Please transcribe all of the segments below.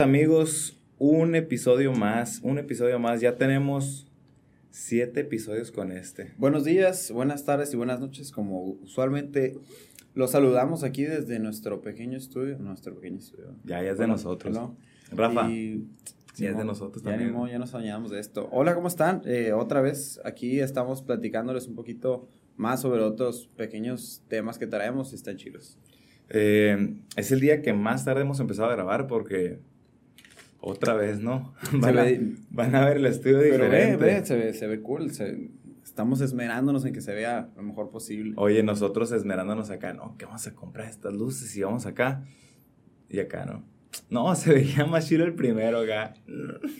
amigos, un episodio más, un episodio más. Ya tenemos siete episodios con este. Buenos días, buenas tardes y buenas noches. Como usualmente los saludamos aquí desde nuestro pequeño estudio. Nuestro pequeño estudio. Ya, ya es de nosotros. Rafa. Y, ya es de nosotros también. Ya, ya nos soñamos de esto. Hola, ¿cómo están? Eh, otra vez aquí estamos platicándoles un poquito más sobre otros pequeños temas que traemos y están chilos. Eh, es el día que más tarde hemos empezado a grabar porque otra vez, ¿no? Van, a, van a, ver el estudio diferente. Pero ve, ve, se ve, se ve cool. estamos esmerándonos en que se vea lo mejor posible. Oye, nosotros esmerándonos acá, ¿no? ¿Qué vamos a comprar estas luces y vamos acá? Y acá, ¿no? No, se veía más chido el primero acá.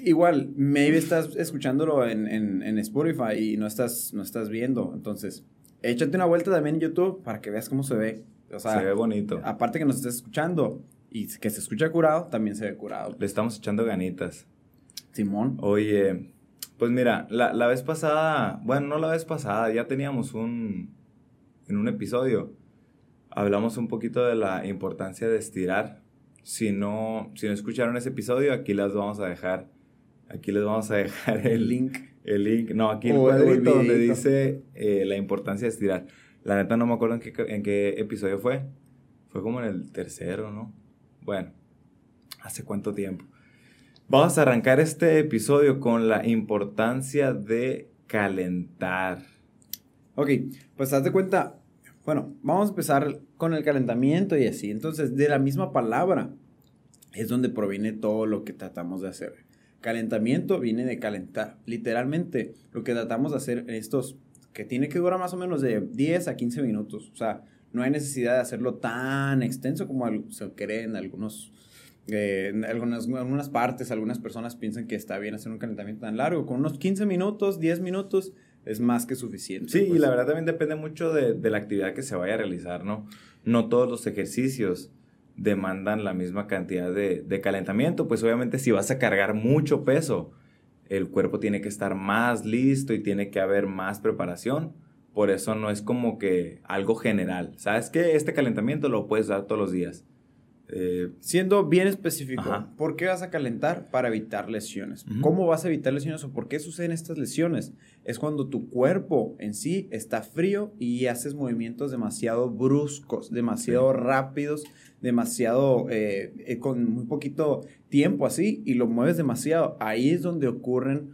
Igual, maybe estás escuchándolo en, en, en Spotify y no estás, no estás viendo. Entonces, échate una vuelta también en YouTube para que veas cómo se ve. O sea, se ve bonito. Aparte que nos estés escuchando, y que se escucha curado, también se ve curado. Le estamos echando ganitas. Simón. Oye, pues mira, la, la vez pasada, bueno, no la vez pasada, ya teníamos un, en un episodio, hablamos un poquito de la importancia de estirar. Si no, si no escucharon ese episodio, aquí las vamos a dejar, aquí les vamos a dejar el link. El link, no, aquí el cuadrito donde dice eh, la importancia de estirar. La neta no me acuerdo en qué, en qué episodio fue. Fue como en el tercero, ¿no? Bueno, ¿hace cuánto tiempo? Vamos a arrancar este episodio con la importancia de calentar. Ok, pues haz de cuenta, bueno, vamos a empezar con el calentamiento y así. Entonces, de la misma palabra es donde proviene todo lo que tratamos de hacer. Calentamiento viene de calentar. Literalmente, lo que tratamos de hacer en estos, que tiene que durar más o menos de 10 a 15 minutos. O sea, no hay necesidad de hacerlo tan extenso como se cree en algunos... Eh, en algunas, algunas partes, algunas personas piensan que está bien hacer un calentamiento tan largo. Con unos 15 minutos, 10 minutos, es más que suficiente. Sí, y pues. la verdad también depende mucho de, de, la actividad que se vaya a realizar, ¿no? No todos los ejercicios demandan la misma cantidad de, de, calentamiento, pues obviamente si vas a cargar mucho peso, el cuerpo tiene que estar más listo y tiene que haber más preparación por eso no es como que algo general. ¿Sabes que Este calentamiento lo puedes dar todos los días. Eh, Siendo bien específico, ¿por qué vas a calentar? Para evitar lesiones. ¿Cómo vas a evitar lesiones o por qué suceden estas lesiones? Es cuando tu cuerpo en sí está frío y haces movimientos demasiado bruscos, demasiado rápidos, demasiado, eh, eh, con muy poquito tiempo así, y lo mueves demasiado. Ahí es donde ocurren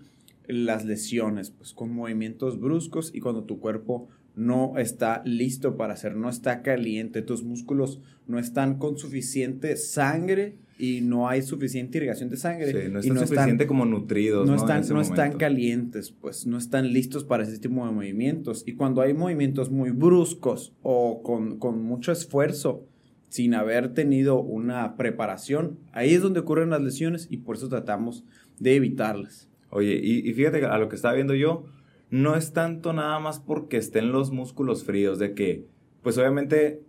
las lesiones, pues con movimientos bruscos y cuando tu cuerpo no está listo para hacer, no está caliente, tus músculos no están con suficiente sangre y no hay suficiente irrigación de sangre. no están suficiente como nutridos. No, Están, no están calientes, pues no están listos para ese tipo de movimientos. Y cuando hay movimientos muy bruscos o con, con mucho esfuerzo, sin haber tenido una preparación, ahí es donde ocurren las lesiones y por eso tratamos de evitarlas. Oye, y, fíjate a lo que estaba viendo yo, no es tanto nada más porque estén los músculos fríos, de que, pues obviamente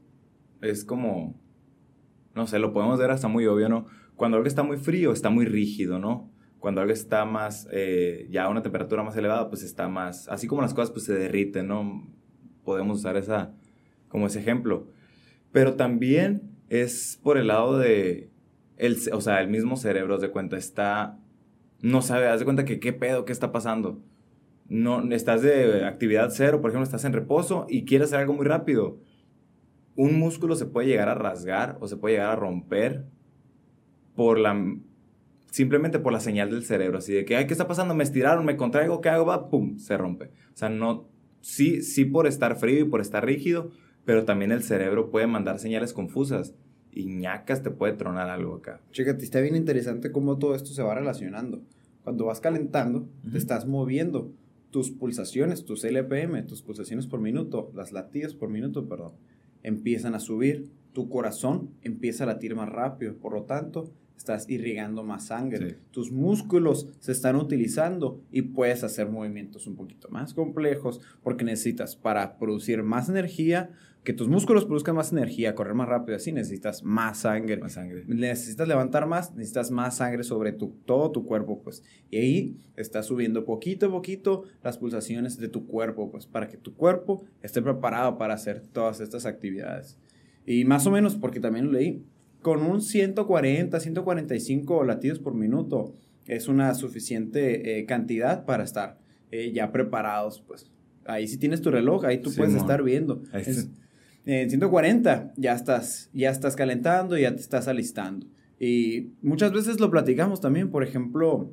es como, no sé, lo podemos ver hasta muy obvio, ¿no? Cuando algo está muy frío, está muy rígido, ¿no? Cuando algo está más, eh, ya a una temperatura más elevada, pues está más, así como las cosas pues se derriten, ¿no? Podemos usar esa, como ese ejemplo. Pero también es por el lado de, el, o sea, el mismo cerebro, de cuenta, está no sabe, haz de cuenta que qué pedo, qué está pasando. No, estás de actividad cero, por ejemplo, estás en reposo y quieres hacer algo muy rápido. Un músculo se puede llegar a rasgar o se puede llegar a romper por la simplemente por la señal del cerebro, así de que, ay, ¿qué está pasando? Me estiraron, me contraigo, ¿qué hago? Va, pum, se rompe. O sea, no, sí, sí por estar frío y por estar rígido, pero también el cerebro puede mandar señales confusas y ñacas te puede tronar algo acá. Chécate, está bien interesante cómo todo esto se va relacionando. Cuando vas calentando, te estás moviendo. Tus pulsaciones, tus LPM, tus pulsaciones por minuto, las latidas por minuto, perdón, empiezan a subir. Tu corazón empieza a latir más rápido. Por lo tanto, estás irrigando más sangre. Tus músculos se están utilizando y puedes hacer movimientos un poquito más complejos porque necesitas para producir más energía, que tus músculos produzcan más energía, correr más rápido, así necesitas más sangre. Más sangre. Necesitas levantar más, necesitas más sangre sobre tu, todo tu cuerpo, pues. Y ahí estás subiendo poquito a poquito las pulsaciones de tu cuerpo, pues, para que tu cuerpo esté preparado para hacer todas estas actividades. Y más o menos, porque también lo leí, con un 140, 145 latidos por minuto es una suficiente eh, cantidad para estar eh, ya preparados, pues. Ahí si tienes tu reloj, ahí tú puedes estar viendo. en 140 ya estás, ya estás calentando, ya te estás alistando. Y muchas veces lo platicamos también, por ejemplo,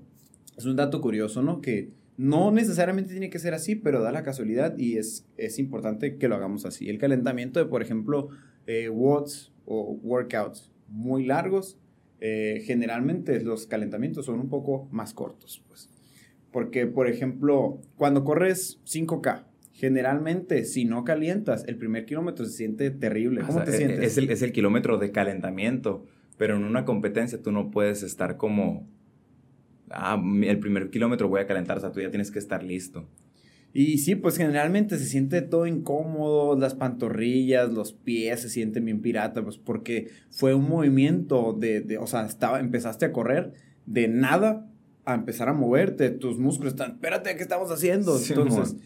es un dato curioso, ¿no? Que no necesariamente tiene que ser así, pero da la casualidad y es, es importante que lo hagamos así. El calentamiento de, por ejemplo, eh, watts o workouts muy largos, eh, generalmente los calentamientos son un poco más cortos, pues. Porque, por ejemplo, cuando corres 5K, generalmente si no calientas, el primer kilómetro se siente terrible. ¿Cómo te e, sientes? Es el, es el kilómetro de calentamiento, pero en una competencia tú no puedes estar como, ah, el primer kilómetro voy a calentar, o sea, tú ya tienes que estar listo. Y sí, pues generalmente se siente todo incómodo, las pantorrillas, los pies se sienten bien pirata, pues porque fue un movimiento de, de o sea, estaba, empezaste a correr de nada a empezar a moverte, tus músculos están, espérate, ¿qué estamos haciendo? Entonces,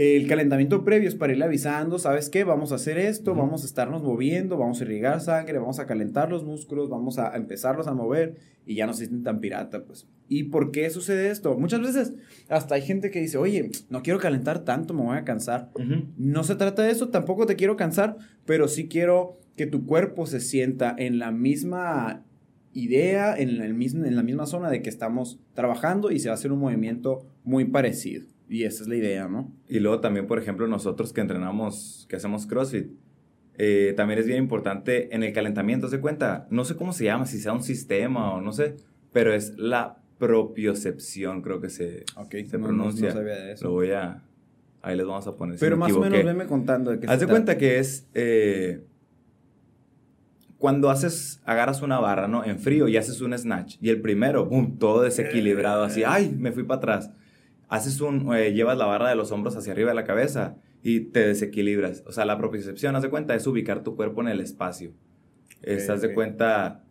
el calentamiento previo es para ir avisando, ¿sabes qué? Vamos a hacer esto, vamos a estarnos moviendo, vamos a irrigar sangre, vamos a calentar los músculos, vamos a empezarlos a mover y ya no se sienten tan pirata, pues. ¿Y por qué sucede esto? Muchas veces hasta hay gente que dice, oye, no quiero calentar tanto, me voy a cansar. No se trata de eso, tampoco te quiero cansar, pero sí quiero que tu cuerpo se sienta en la misma idea, en, el mismo, en la misma zona de que estamos trabajando y se va a hacer un movimiento muy parecido. Y esa es la idea, ¿no? Y luego también, por ejemplo, nosotros que entrenamos, que hacemos CrossFit, eh, también es bien importante en el calentamiento, ¿se cuenta? No sé cómo se llama, si sea un sistema o no sé, pero es la propiocepción, creo que se, se pronuncia. No, sabía de eso. Lo voy a... Ahí les vamos a poner. Pero más o menos venme contando de qué Haz de cuenta que es... Eh, cuando haces, agarras una barra, ¿no? En frío y haces un snatch. Y el primero, boom, todo desequilibrado, así, ¡ay! Me fui para atrás haces un, eh, llevas la barra de los hombros hacia arriba de la cabeza y te desequilibras. O sea, la propiocepción, haz de cuenta, es ubicar tu cuerpo en el espacio. Estás de cuenta,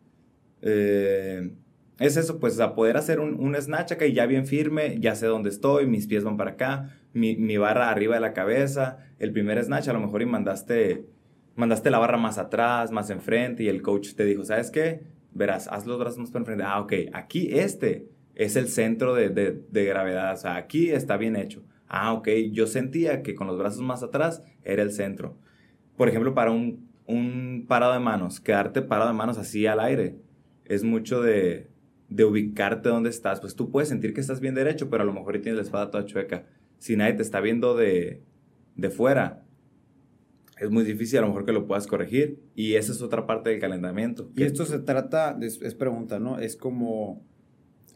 eh, es eso, pues, a poder hacer un, un, snatch acá y ya bien firme, ya sé dónde estoy, mis pies van para acá, mi, mi, barra arriba de la cabeza, el primer snatch a lo mejor y mandaste, mandaste la barra más atrás, más enfrente y el coach te dijo, ¿sabes qué? Verás, haz los brazos más para enfrente. Ah, ok, aquí este es el centro de, de, gravedad. O sea, aquí está bien hecho. Ah, ok, yo sentía que con los brazos más atrás era el centro. Por ejemplo, para un, un parado de manos, quedarte parado de manos así al aire, es mucho de, de ubicarte donde estás. Pues tú puedes sentir que estás bien derecho, pero a lo mejor tienes la espada toda chueca. Si nadie te está viendo de, de fuera, es muy difícil a lo mejor que lo puedas corregir. Y esa es otra parte del calentamiento. Y esto se trata, es pregunta, ¿no? Es como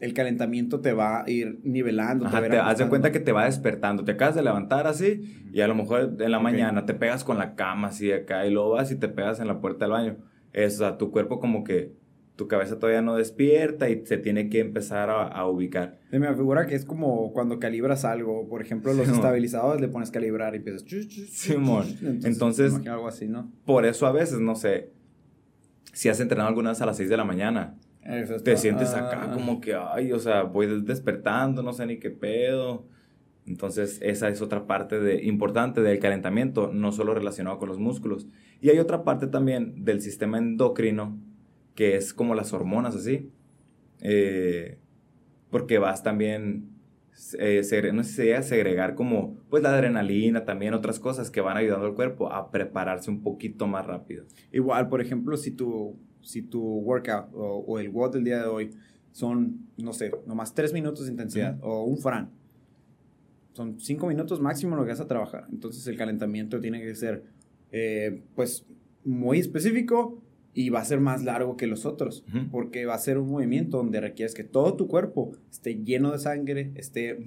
el calentamiento te va a ir nivelando. Ajá, te, haz de cuenta que te va despertando. Te acabas de levantar así y a lo mejor en la mañana te pegas con la cama así acá y luego vas y te pegas en la puerta del baño. Es, o sea, tu cuerpo como que tu cabeza todavía no despierta y se tiene que empezar a, ubicar. Se me figura que es como cuando calibras algo. Por ejemplo, los estabilizadores le pones calibrar y empiezas... Simón. Entonces, algo así, ¿no? Por eso a veces, no sé, si has entrenado alguna vez a las 6 de la mañana te sientes acá ah. como que, ay, o sea, voy despertando, no sé ni qué pedo. Entonces, esa es otra parte de, importante del calentamiento, no solo relacionado con los músculos. Y hay otra parte también del sistema endocrino, que es como las hormonas, así. Eh, porque vas también, eh, no sé si segregar como, pues la adrenalina, también otras cosas que van ayudando al cuerpo a prepararse un poquito más rápido. Igual, por ejemplo, si tú si tu workout o, el WOD del día de hoy son, no sé, nomás tres minutos de intensidad o un Fran, son cinco minutos máximo lo que vas a trabajar. Entonces el calentamiento tiene que ser, eh, pues, muy específico y va a ser más largo que los otros, porque va a ser un movimiento donde requieres que todo tu cuerpo esté lleno de sangre, esté,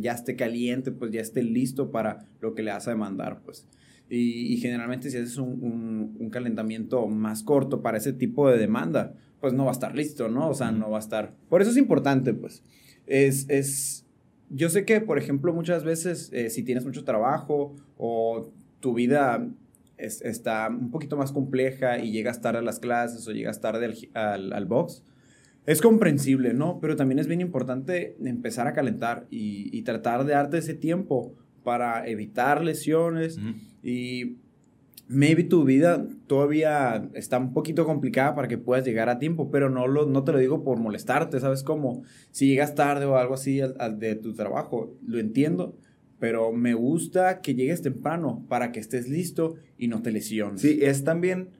ya esté caliente, pues ya esté listo para lo que le vas a demandar, pues. Y, generalmente si haces un, un, calentamiento más corto para ese tipo de demanda, pues no va a estar listo, ¿no? O sea, no va a estar... Por eso es importante, pues. Es... es yo sé que, por ejemplo, muchas veces eh, si tienes mucho trabajo o tu vida está un poquito más compleja y llegas tarde a las clases o llegas tarde al, al, al, box, es comprensible, ¿no? Pero también es bien importante empezar a calentar y, y tratar de darte ese tiempo para evitar lesiones y maybe tu vida todavía está un poquito complicada para que puedas llegar a tiempo, pero no, lo, no te lo digo por molestarte, ¿sabes? Como si llegas tarde o algo así al, de tu trabajo, lo entiendo, pero me gusta que llegues temprano para que estés listo y no te lesiones. Sí, es también,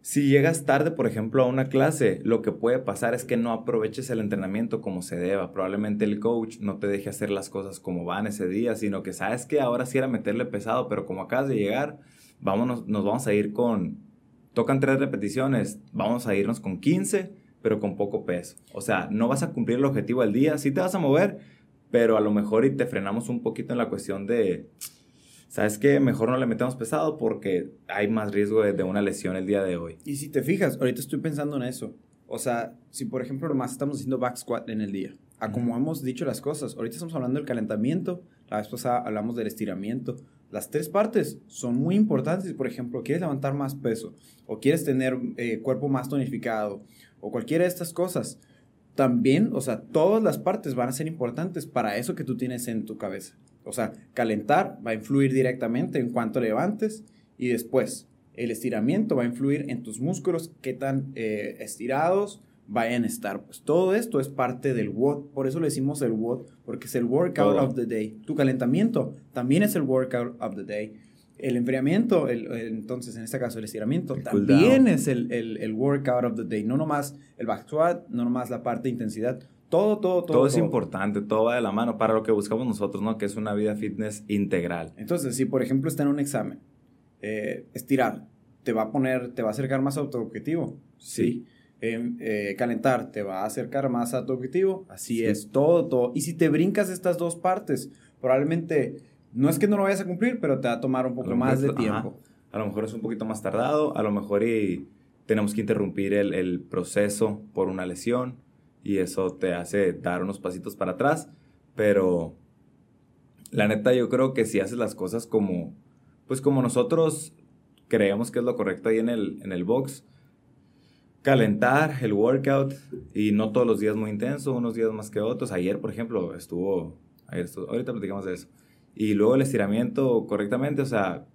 si llegas tarde, por ejemplo, a una clase, lo que puede pasar es que no aproveches el entrenamiento como se deba. Probablemente el coach no te deje hacer las cosas como van ese día, sino que sabes que ahora sí era meterle pesado, pero como acabas de llegar vámonos, nos vamos a ir con, tocan tres repeticiones, vamos a irnos con 15, pero con poco peso. O sea, no vas a cumplir el objetivo del día, sí te vas a mover, pero a lo mejor y te frenamos un poquito en la cuestión de, ¿sabes qué? Mejor no le metemos pesado porque hay más riesgo de, una lesión el día de hoy. Y si te fijas, ahorita estoy pensando en eso. O sea, si por ejemplo nomás estamos haciendo back squat en el día, a como hemos dicho las cosas, ahorita estamos hablando del calentamiento, la vez pasada hablamos del estiramiento, las tres partes son muy importantes. Por ejemplo, quieres levantar más peso o quieres tener eh, cuerpo más tonificado o cualquiera de estas cosas. También, o sea, todas las partes van a ser importantes para eso que tú tienes en tu cabeza. O sea, calentar va a influir directamente en cuánto levantes y después el estiramiento va a influir en tus músculos, qué tan eh, estirados vayan a estar. Pues todo esto es parte del WOD. Por eso le decimos el WOD, porque es el workout of the day. Tu calentamiento también es el workout of the day. El enfriamiento, el, entonces en este caso el estiramiento, también es el, el, workout of the day. No nomás el back squat, no nomás la parte de intensidad. Todo, todo, todo. Todo es importante, todo va de la mano para lo que buscamos nosotros, ¿no? Que es una vida fitness integral. Entonces, si por ejemplo está en un examen, eh, estirar, te va a poner, te va a acercar más a tu objetivo. sí. Eh, calentar te va a acercar más a tu objetivo. Así es, todo, todo. Y si te brincas estas dos partes, probablemente no es que no lo vayas a cumplir, pero te va a tomar un poco más de tiempo. A lo mejor es un poquito más tardado, a lo mejor y tenemos que interrumpir el, el, proceso por una lesión y eso te hace dar unos pasitos para atrás, pero la neta yo creo que si haces las cosas como, pues como nosotros creemos que es lo correcto ahí en el, en el box, calentar el workout y no todos los días muy intenso, unos días más que otros. Ayer, por ejemplo, estuvo, ahorita platicamos de eso. Y luego el estiramiento correctamente, o sea,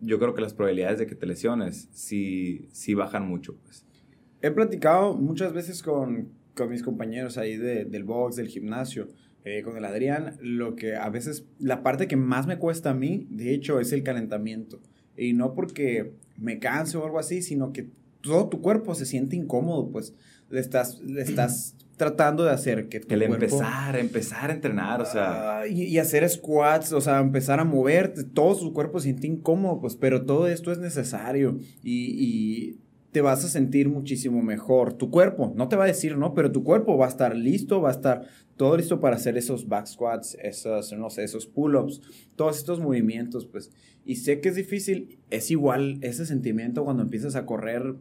yo creo que las probabilidades de que te lesiones sí, sí bajan mucho, pues. He platicado muchas veces con, con mis compañeros ahí de, del box, del gimnasio, eh, con el Adrián, lo que a veces, la parte que más me cuesta a mí, de hecho, es el calentamiento. Y no porque me canse o algo así, sino que todo tu cuerpo se siente incómodo, pues le estás, le estás tratando de hacer que tu El empezar, empezar a entrenar, o sea. y, hacer squats, o sea, empezar a moverte, todo su cuerpo se siente incómodo, pues, pero todo esto es necesario y, y te vas a sentir muchísimo mejor. Tu cuerpo, no te va a decir no, pero tu cuerpo va a estar listo, va a estar todo listo para hacer esos back squats, esos, no sé, esos pull-ups, todos estos movimientos, pues. Y sé que es difícil, es igual ese sentimiento cuando empiezas a correr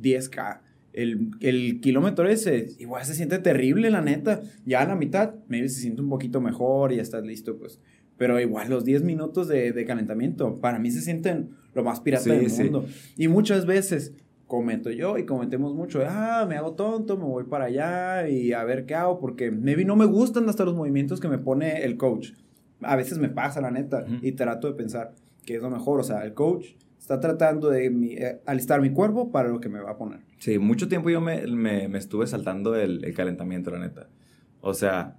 10K. El, el, kilómetro ese, igual se siente terrible, la neta. Ya a la mitad, maybe se siente un poquito mejor y ya estás listo, pues. Pero igual los 10 minutos de, de calentamiento, para mí se sienten lo más pirata del mundo. Y muchas veces comento yo y comentemos mucho, ah, me hago tonto, me voy para allá y a ver qué hago, porque maybe no me gustan hasta los movimientos que me pone el coach. A veces me pasa, la neta, y trato de pensar que es lo mejor. O sea, el coach está tratando de eh, alistar mi cuerpo para lo que me va a poner. Sí, mucho tiempo yo me, me, estuve saltando el, calentamiento, la neta. O sea,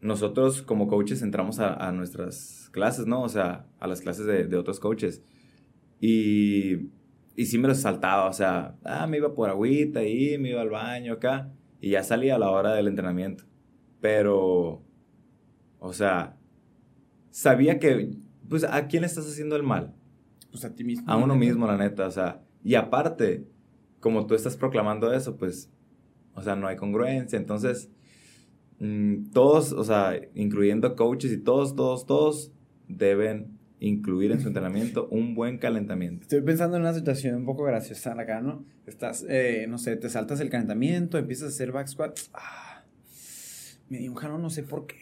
nosotros como coaches entramos a, nuestras clases, ¿no? O sea, a las clases de, otros coaches. Y, y sí me los saltaba, o sea, ah, me iba por agüita ahí, me iba al baño acá, y ya salía a la hora del entrenamiento. Pero, o sea, sabía que, pues, ¿a quién le estás haciendo el mal? pues a ti mismo. A uno mismo, la neta, o sea, y aparte, como tú estás proclamando eso, pues, o sea, no hay congruencia, entonces, mm, todos, o sea, incluyendo coaches y todos, todos, todos, deben incluir en su entrenamiento un buen calentamiento. Estoy pensando en una situación un poco graciosa acá, ¿no? Estás, eh, no sé, te saltas el calentamiento, empiezas a hacer back squat. Ah, me dio un jano, no sé por qué.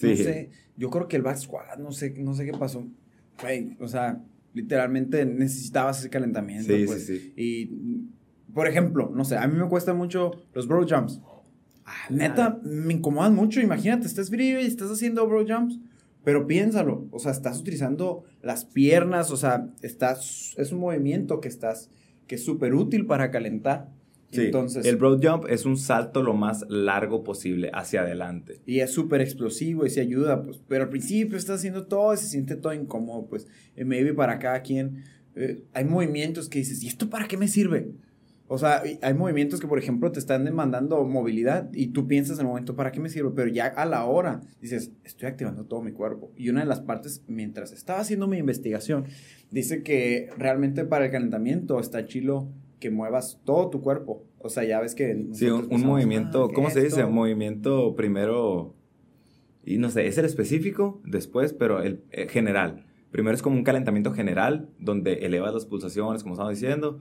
No sé, yo creo que el back squat, no sé, no sé qué pasó. Güey, o sea, literalmente necesitabas ese calentamiento. Sí, pues. sí, sí. Y, por ejemplo, no sé, a mí me cuesta mucho los bro jumps. Ah, neta, me incomodan mucho. Imagínate, estás frío y estás haciendo bro jumps. Pero piénsalo, o sea, estás utilizando las piernas, o sea, estás, es un movimiento que estás, que es súper útil para calentar. Sí, Entonces, el broad jump es un salto lo más largo posible hacia adelante. Y es súper explosivo y se ayuda, pues, pero al principio estás haciendo todo y se siente todo incómodo, pues, eh, maybe para cada quien. Eh, hay movimientos que dices, ¿y esto para qué me sirve? O sea, hay movimientos que, por ejemplo, te están demandando movilidad y tú piensas en el momento, ¿para qué me sirve? Pero ya a la hora dices, estoy activando todo mi cuerpo. Y una de las partes, mientras estaba haciendo mi investigación, dice que realmente para el calentamiento está chilo que muevas todo tu cuerpo. O sea, ya ves que... Sí, un, movimiento, ah, ¿cómo se dice? Un movimiento primero, y no sé, es el específico después, pero el, el general. Primero es como un calentamiento general, donde elevas las pulsaciones, como estamos diciendo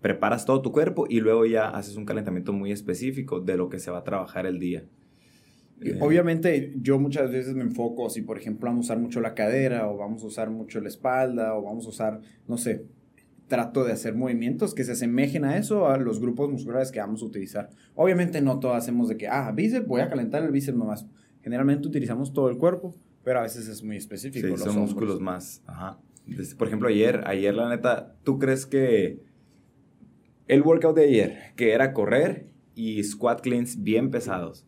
preparas todo tu cuerpo y luego ya haces un calentamiento muy específico de lo que se va a trabajar el día. Eh, obviamente yo muchas veces me enfoco si por ejemplo vamos a usar mucho la cadera o vamos a usar mucho la espalda o vamos a usar, no sé, trato de hacer movimientos que se asemejen a eso, a los grupos musculares que vamos a utilizar. Obviamente no todos hacemos de que, ah, bíceps, voy a calentar el bíceps nomás. Generalmente utilizamos todo el cuerpo, pero a veces es muy específico. Sí, son músculos más, ajá. Por ejemplo, ayer, ayer la neta, ¿tú crees que el workout de ayer, que era correr y squat cleans bien pesados.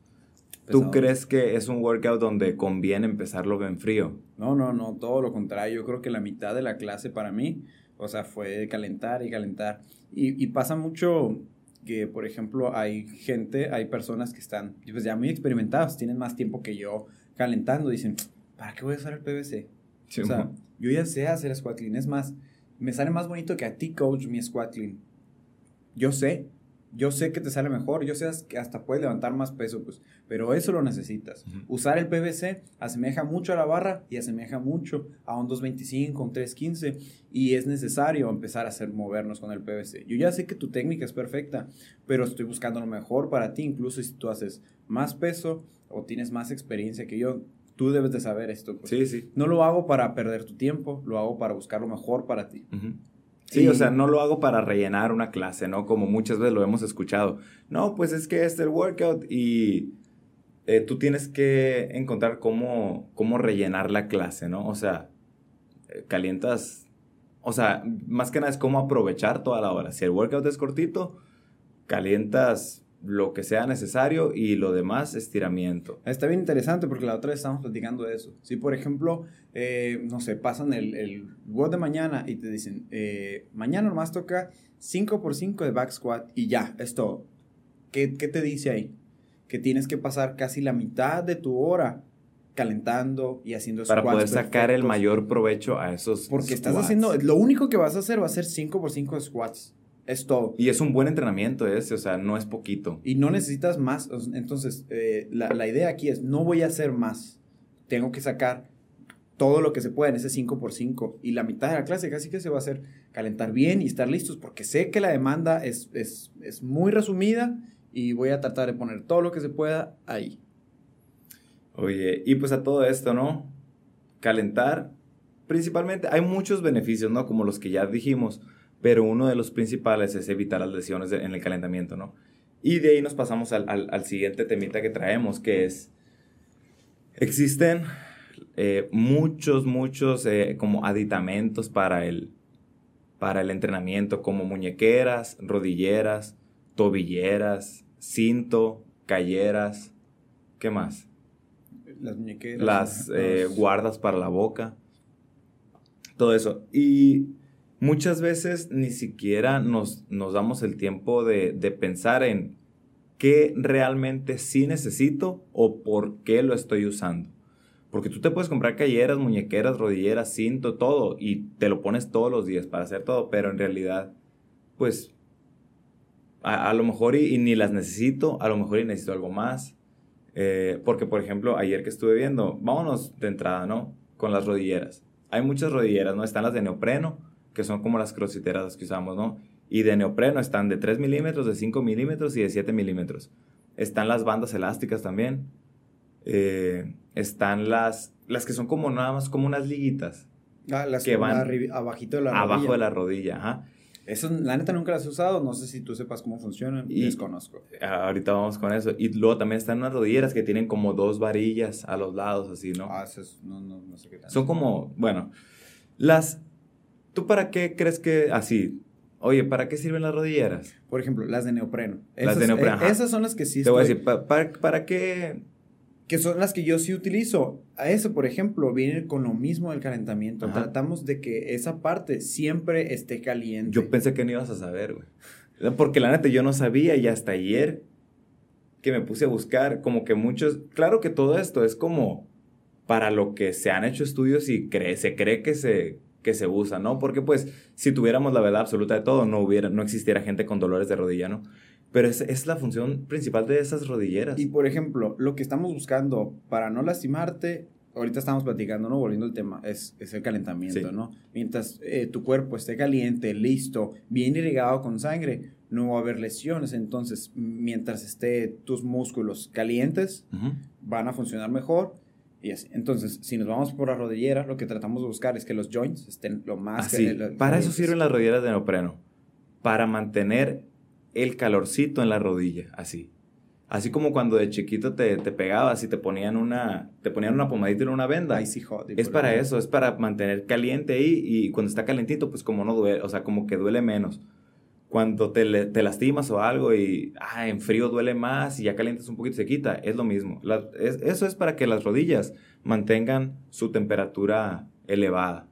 ¿Tú crees que es un workout donde conviene empezarlo en frío? No, no, no, todo lo contrario. Yo creo que la mitad de la clase para mí, o sea, fue calentar y calentar. Y, pasa mucho que, por ejemplo, hay gente, hay personas que están pues, ya muy experimentados, tienen más tiempo que yo calentando, dicen, ¿para qué voy a usar el PVC? o sea, yo ya sé hacer squat clean. Es más, me sale más bonito que a ti, coach, mi squat clean yo sé, yo sé que te sale mejor, yo sé que hasta puedes levantar más peso, pues, pero eso lo necesitas. Usar el PVC asemeja mucho a la barra y asemeja mucho a un 225, un 315 y es necesario empezar a hacer movernos con el PVC. Yo ya sé que tu técnica es perfecta, pero estoy buscando lo mejor para ti, incluso si tú haces más peso o tienes más experiencia que yo, tú debes de saber esto. Pues. Sí, sí. No lo hago para perder tu tiempo, lo hago para buscar lo mejor para ti. Sí, o sea, no lo hago para rellenar una clase, ¿no? Como muchas veces lo hemos escuchado. No, pues es que es el workout y eh, tú tienes que encontrar cómo, cómo rellenar la clase, ¿no? O sea, eh, calientas, o sea, más que nada es cómo aprovechar toda la hora. Si el workout es cortito, calientas lo que sea necesario y lo demás estiramiento. Está bien interesante porque la otra vez estamos platicando de eso. Si por ejemplo, eh, no sé, pasan el, el de mañana y te dicen, eh, mañana nomás toca 5x5 de back squat y ya, es todo. ¿Qué, ¿Qué te dice ahí? Que tienes que pasar casi la mitad de tu hora calentando y haciendo Para poder sacar el mayor provecho a esos Porque estás haciendo, lo único que vas a hacer va a ser 5x5 de squats. Es todo. Y es un buen entrenamiento ese, o sea, no es poquito. Y no necesitas más. Entonces, eh, la, idea aquí es, no voy a hacer más. Tengo que sacar todo lo que se pueda en ese 5x5. Y la mitad de la clase casi que se va a hacer calentar bien y estar listos, porque sé que la demanda es, es, es muy resumida y voy a tratar de poner todo lo que se pueda ahí. Oye, y pues a todo esto, ¿no? Calentar, principalmente, hay muchos beneficios, ¿no? Como los que ya dijimos pero uno de los principales es evitar las lesiones en el calentamiento, ¿no? Y de ahí nos pasamos al, al, siguiente temita que traemos, que es, existen eh, muchos, muchos eh, como aditamentos para el, para el entrenamiento, como muñequeras, rodilleras, tobilleras, cinto, calleras, ¿qué más? Las muñequeras. Las eh, guardas para la boca, todo eso. Y muchas veces ni siquiera nos, nos damos el tiempo de, pensar en qué realmente sí necesito o por qué lo estoy usando. Porque tú te puedes comprar calleras, muñequeras, rodilleras, cinto, todo, y te lo pones todos los días para hacer todo, pero en realidad, pues, a, lo mejor y, ni las necesito, a lo mejor y necesito algo más. Eh, porque, por ejemplo, ayer que estuve viendo, vámonos de entrada, ¿no? Con las rodilleras. Hay muchas rodilleras, ¿no? Están las de neopreno, que son como las crossfiteras que usamos, ¿no? Y de neopreno están de 3 milímetros, de 5 milímetros y de 7 milímetros. Están las bandas elásticas también. Eh, están las, las que son como nada más como unas liguitas. Ah, las que van abajito de la abajo de la rodilla. Ajá. Eso, la neta, nunca las he usado. No sé si tú sepas cómo funcionan. Y desconozco. Ahorita vamos con eso. Y luego también están unas rodilleras que tienen como dos varillas a los lados, así, ¿no? Ah, eso es, no, no, no sé qué tal. Son como, bueno, las... ¿Tú para qué crees que así? Oye, ¿para qué sirven las rodilleras? Por ejemplo, las de neopreno. Las de neopreno. Eh, esas son las que sí. Te voy a decir, ¿para, para qué que son las que yo sí utilizo. A eso, por ejemplo, viene con lo mismo del calentamiento. Tratamos de que esa parte siempre esté caliente. Yo pensé que no ibas a saber, güey. Porque la neta yo no sabía y hasta ayer que me puse a buscar, como que muchos, claro que todo esto es como para lo que se han hecho estudios y cree, se cree que se, que se usa, ¿no? Porque pues si tuviéramos la verdad absoluta de todo, no, hubiera, no existiera gente con dolores de rodilla, ¿no? Pero es, es, la función principal de esas rodilleras. Y por ejemplo, lo que estamos buscando para no lastimarte, ahorita estamos platicando, ¿no? Volviendo al tema, es, es el calentamiento, ¿no? Mientras eh, tu cuerpo esté caliente, listo, bien irrigado con sangre, no va a haber lesiones. Entonces, mientras esté tus músculos calientes, van a funcionar mejor. Y así. Entonces, si nos vamos por las rodilleras, lo que tratamos de buscar es que los joints estén lo más... Así. para eso sirven las rodilleras de neopreno. Para mantener el calorcito en la rodilla, así. Así como cuando de chiquito te, te pegabas y te ponían una, te ponían una pomadita en una venda. es para eso, es para mantener caliente ahí y cuando está calentito, pues como no duele, o sea, como que duele menos. Cuando te, te lastimas o algo y ah, en frío duele más y ya calientas un poquito se quita, es lo mismo. eso es para que las rodillas mantengan su temperatura elevada.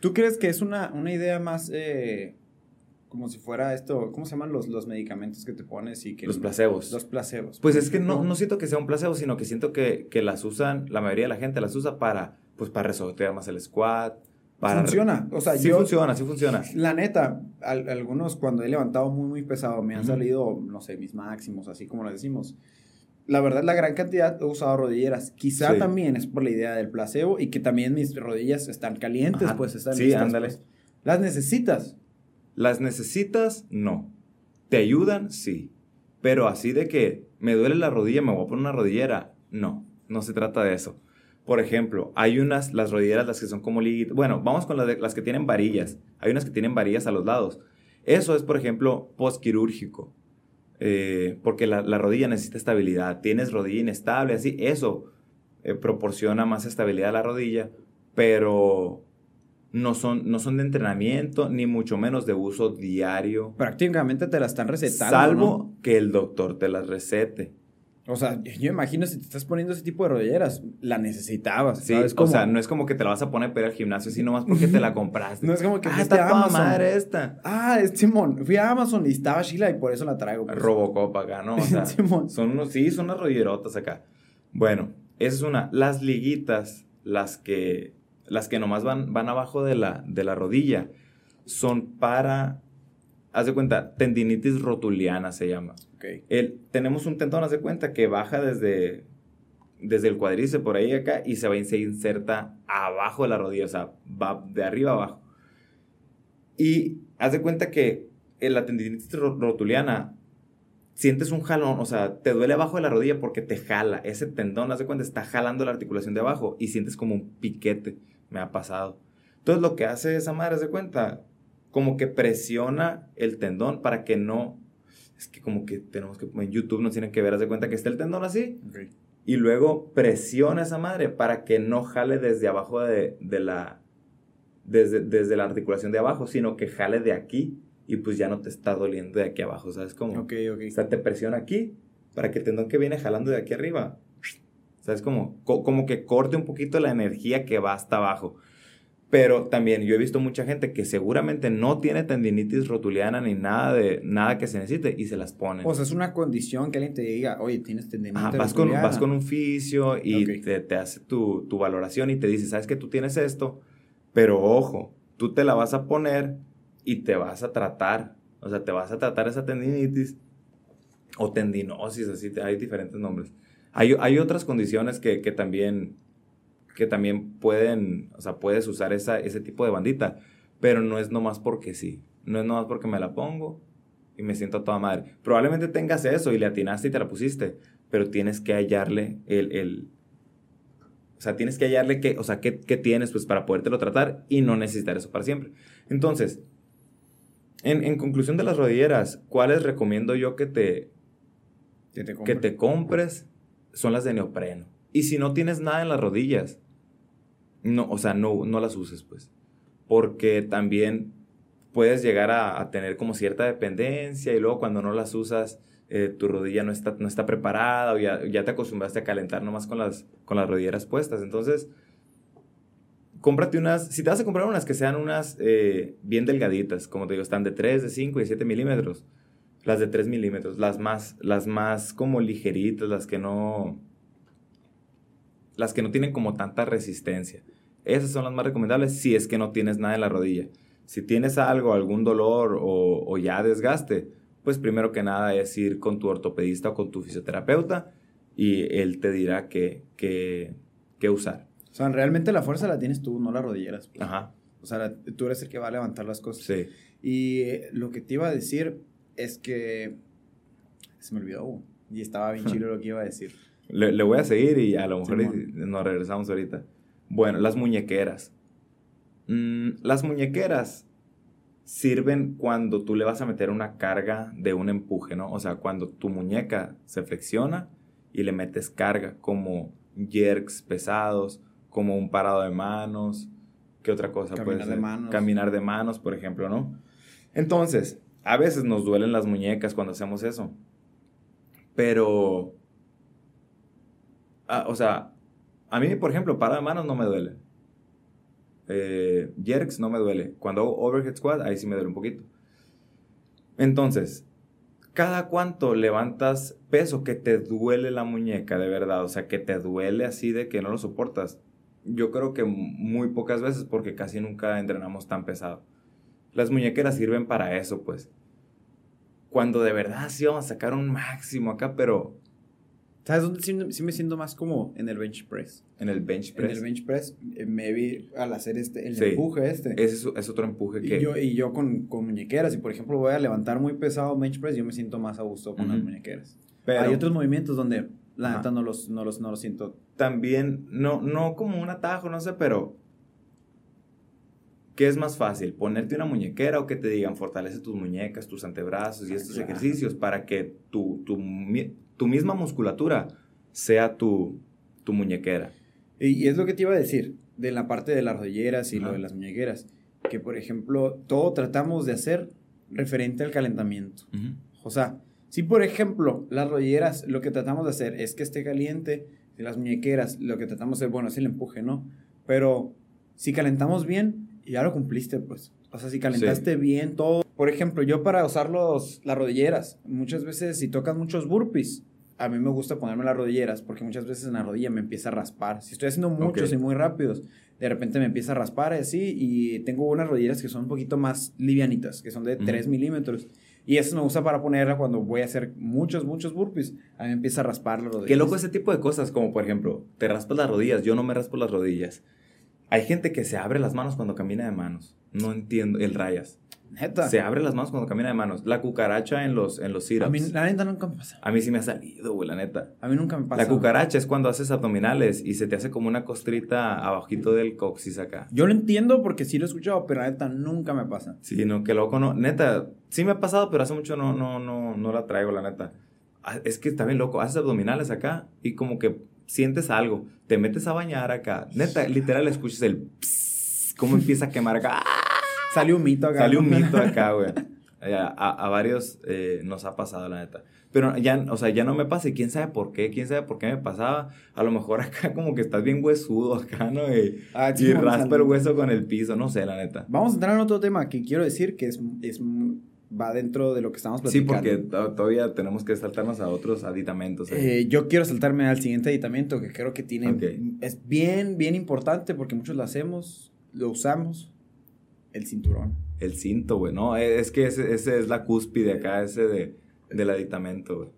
¿Tú crees que es una, una idea más eh, como si fuera esto, ¿cómo se llaman los, los medicamentos que te pones y que... Los placebos. Los placebos. Pues es que no, no siento que sea un placebo, sino que siento que, que, las usan, la mayoría de la gente las usa para, pues para resolver más el squat. Para funciona, o sea, sí funciona, sí funciona. La neta, algunos cuando he levantado muy, muy pesado, me han salido, no sé, mis máximos, así como lo decimos. La verdad, la gran cantidad he usado rodilleras. Quizá también es por la idea del placebo y que también mis rodillas están calientes, pues están Sí, ándale. Pues. Las necesitas. ¿Las necesitas? No. ¿Te ayudan? Sí. Pero así de que me duele la rodilla, me voy a poner una rodillera. No, no se trata de eso. Por ejemplo, hay unas, las rodilleras, las que son como liguitas. Bueno, vamos con las, las que tienen varillas. Hay unas que tienen varillas a los lados. Eso es, por ejemplo, postquirúrgico. Eh, porque la, rodilla necesita estabilidad. Tienes rodilla inestable, así. Eso eh, proporciona más estabilidad a la rodilla. Pero no son, no son de entrenamiento, ni mucho menos de uso diario. Prácticamente te las están recetando. Salvo que el doctor te las recete. O sea, yo imagino si te estás poniendo ese tipo de rodilleras, la necesitabas. Sí, o sea, no es como que te la vas a poner para ir al gimnasio, sino más porque te la compraste. no es como que ah, está Amazon. madre esta. Ah, es Simón. Fui a Amazon y estaba Sheila y por eso la traigo. Pues. Robocop acá, ¿no? O sea, Son unos, sí, son unas rodillerotas acá. Bueno, esa es una. Las liguitas, las que las que nomás van, van abajo de la, de la rodilla, son para, haz de cuenta, tendinitis rotuliana se llama. El, tenemos un tendón, haz de cuenta, que baja desde, desde el cuadriceps por ahí acá y se va y se inserta abajo de la rodilla, o sea, va de arriba abajo. Y haz de cuenta que en la tendinitis rotuliana sientes un jalón, o sea, te duele abajo de la rodilla porque te jala. Ese tendón, haz de cuenta, está jalando la articulación de abajo y sientes como un piquete me ha pasado. Entonces lo que hace esa madre, se cuenta, como que presiona el tendón para que no, es que como que tenemos que, en YouTube nos tienen que ver, haz de cuenta que está el tendón así. Y luego presiona esa madre para que no jale desde abajo de, la, desde, desde la articulación de abajo, sino que jale de aquí y pues ya no te está doliendo de aquí abajo, ¿sabes cómo? Ok, ok. O sea, te presiona aquí para que el tendón que viene jalando de aquí arriba ¿Sabes? Como, como que corte un poquito la energía que va hasta abajo. Pero también yo he visto mucha gente que seguramente no tiene tendinitis rotuliana ni nada de nada que se necesite y se las pone. O sea, es una condición que alguien te diga, oye, tienes tendinitis vas rotuliana. Con, vas con un fisio y te, te, hace tu, tu, valoración y te dice, sabes que tú tienes esto, pero ojo, tú te la vas a poner y te vas a tratar. O sea, te vas a tratar esa tendinitis o tendinosis, así, hay diferentes nombres. Hay, otras condiciones que, también, que también pueden, o sea, puedes usar esa, ese tipo de bandita, pero no es nomás porque sí, no es nomás porque me la pongo y me siento toda madre. Probablemente tengas eso y le atinaste y te la pusiste, pero tienes que hallarle el, o sea, tienes que hallarle que, o sea, qué, qué tienes pues para podértelo tratar y no necesitar eso para siempre. Entonces, En, conclusión de las rodilleras, ¿cuáles recomiendo yo que te, que te, que te compres? Son las de neopreno. Y si no tienes nada en las rodillas, no, o sea, no, no las uses, pues. Porque también puedes llegar a, tener como cierta dependencia y luego cuando no las usas, eh, tu rodilla no está, no está preparada o ya, ya, te acostumbraste a calentar nomás con las, con las rodilleras puestas. Entonces, cómprate unas, si te vas a comprar unas que sean unas eh, bien delgaditas, como te digo, están de 3, de 5 y 7 milímetros. Las de 3 milímetros, las más, las más como ligeritas, las que no, las que no tienen como tanta resistencia. Esas son las más recomendables si es que no tienes nada en la rodilla. Si tienes algo, algún dolor o, ya desgaste, pues primero que nada es ir con tu ortopedista o con tu fisioterapeuta y él te dirá qué, qué, qué usar. O sea, realmente la fuerza la tienes tú, no las rodilleras. Pues. Ajá. O sea, tú eres el que va a levantar las cosas. Sí. Y eh, lo que te iba a decir es que... Se me olvidó, y estaba bien chido lo que iba a decir. Le, voy a seguir y a lo mejor nos regresamos ahorita. Bueno, las muñequeras. Mm, las muñequeras sirven cuando tú le vas a meter una carga de un empuje, ¿no? O sea, cuando tu muñeca se flexiona y le metes carga, como jerks pesados, como un parado de manos. ¿Qué otra cosa Caminar puede ser? de manos. Caminar de manos, por ejemplo, ¿no? Entonces, a veces nos duelen las muñecas cuando hacemos eso. Pero Ah, o sea, a mí, por ejemplo, para de manos no me duele. Eh, jerks no me duele. Cuando hago overhead squat, ahí sí me duele un poquito. Entonces, ¿cada cuánto levantas peso que te duele la muñeca de verdad? O sea, que te duele así de que no lo soportas. Yo creo que muy pocas veces porque casi nunca entrenamos tan pesado. Las muñequeras sirven para eso, pues. Cuando de verdad sí vamos a sacar un máximo acá, pero ¿Sabes dónde sí, me siento más como en el bench press? En el bench press. En el bench press, eh, me vi al hacer este, el empuje este. Ese es, otro empuje que... Y yo, y yo con, con, muñequeras, y por ejemplo voy a levantar muy pesado bench press, yo me siento más a gusto con las muñequeras. Pero, Hay otros movimientos donde la neta no los, no, los, no los siento. También, no, no como un atajo, no sé, pero... ¿Qué es más fácil? ¿Ponerte una muñequera o que te digan fortalece tus muñecas, tus antebrazos y estos ejercicios para que tu, tu tu misma musculatura sea tu, tu muñequera. Y, es lo que te iba a decir, de la parte de las rodilleras y lo de las muñequeras, que por ejemplo, todo tratamos de hacer referente al calentamiento. O sea, si por ejemplo las rodilleras lo que tratamos de hacer es que esté caliente, y las muñequeras lo que tratamos de hacer, bueno, es el empuje, ¿no? Pero si calentamos bien, ya lo cumpliste, pues. O sea, si calentaste bien todo. Por ejemplo, yo para usar los, las rodilleras, muchas veces si tocas muchos burpees, a mí me gusta ponerme las rodilleras porque muchas veces en la rodilla me empieza a raspar. Si estoy haciendo muchos y muy rápidos, de repente me empieza a raspar así y tengo unas rodilleras que son un poquito más livianitas, que son de 3 milímetros. Y eso me gusta para ponerla cuando voy a hacer muchos, muchos burpees. A mí me empieza a raspar las rodillas. Qué loco ese tipo de cosas, como por ejemplo, te raspas las rodillas, yo no me raspo las rodillas. Hay gente que se abre las manos cuando camina de manos. No entiendo, el rayas. Se abre las manos cuando camina de manos. La cucaracha en los, en los A mí, la neta nunca me pasa. A mí sí me ha salido, güey, la neta. A mí nunca me pasa. La cucaracha es cuando haces abdominales y se te hace como una costrita abajito del coxis acá. Yo lo entiendo porque sí lo he escuchado, pero la neta nunca me pasa. Sí, no, que loco no. Neta, sí me ha pasado, pero hace mucho no, no, no, no la traigo, la neta. Ah, es que está bien loco. Haces abdominales acá y como que sientes algo. Te metes a bañar acá. Neta, literal, escuchas el cómo empieza a quemar acá. Salió un mito acá. Salió un mito acá, güey. A, varios eh, nos ha pasado, la neta. Pero ya, o sea, ya no me pasa y quién sabe por qué, quién sabe por qué me pasaba. A lo mejor acá como que estás bien huesudo acá, ¿no? Y, ah, raspa el hueso con el piso, no sé, la neta. Vamos a entrar en otro tema que quiero decir que es, es va dentro de lo que estamos platicando. Sí, porque todavía tenemos que saltarnos a otros aditamentos. ¿eh? Eh, yo quiero saltarme al siguiente aditamento que creo que tiene... Es bien, bien importante porque muchos lo hacemos, lo usamos, el cinturón. El cinto, güey, no, e, es que ese, es la cúspide acá, ese de, del aditamento, güey.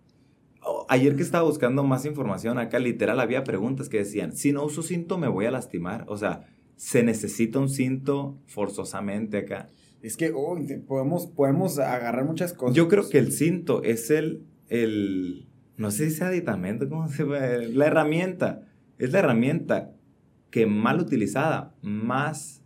Oh, ayer que estaba buscando más información acá, literal había preguntas que decían, si no uso cinto me voy a lastimar. O sea, se necesita un cinto forzosamente acá. Es que oh, podemos, podemos agarrar muchas cosas. Yo creo que el cinto es el, el no sé si es aditamento, ¿cómo se ve? La herramienta. Es la herramienta que mal utilizada, más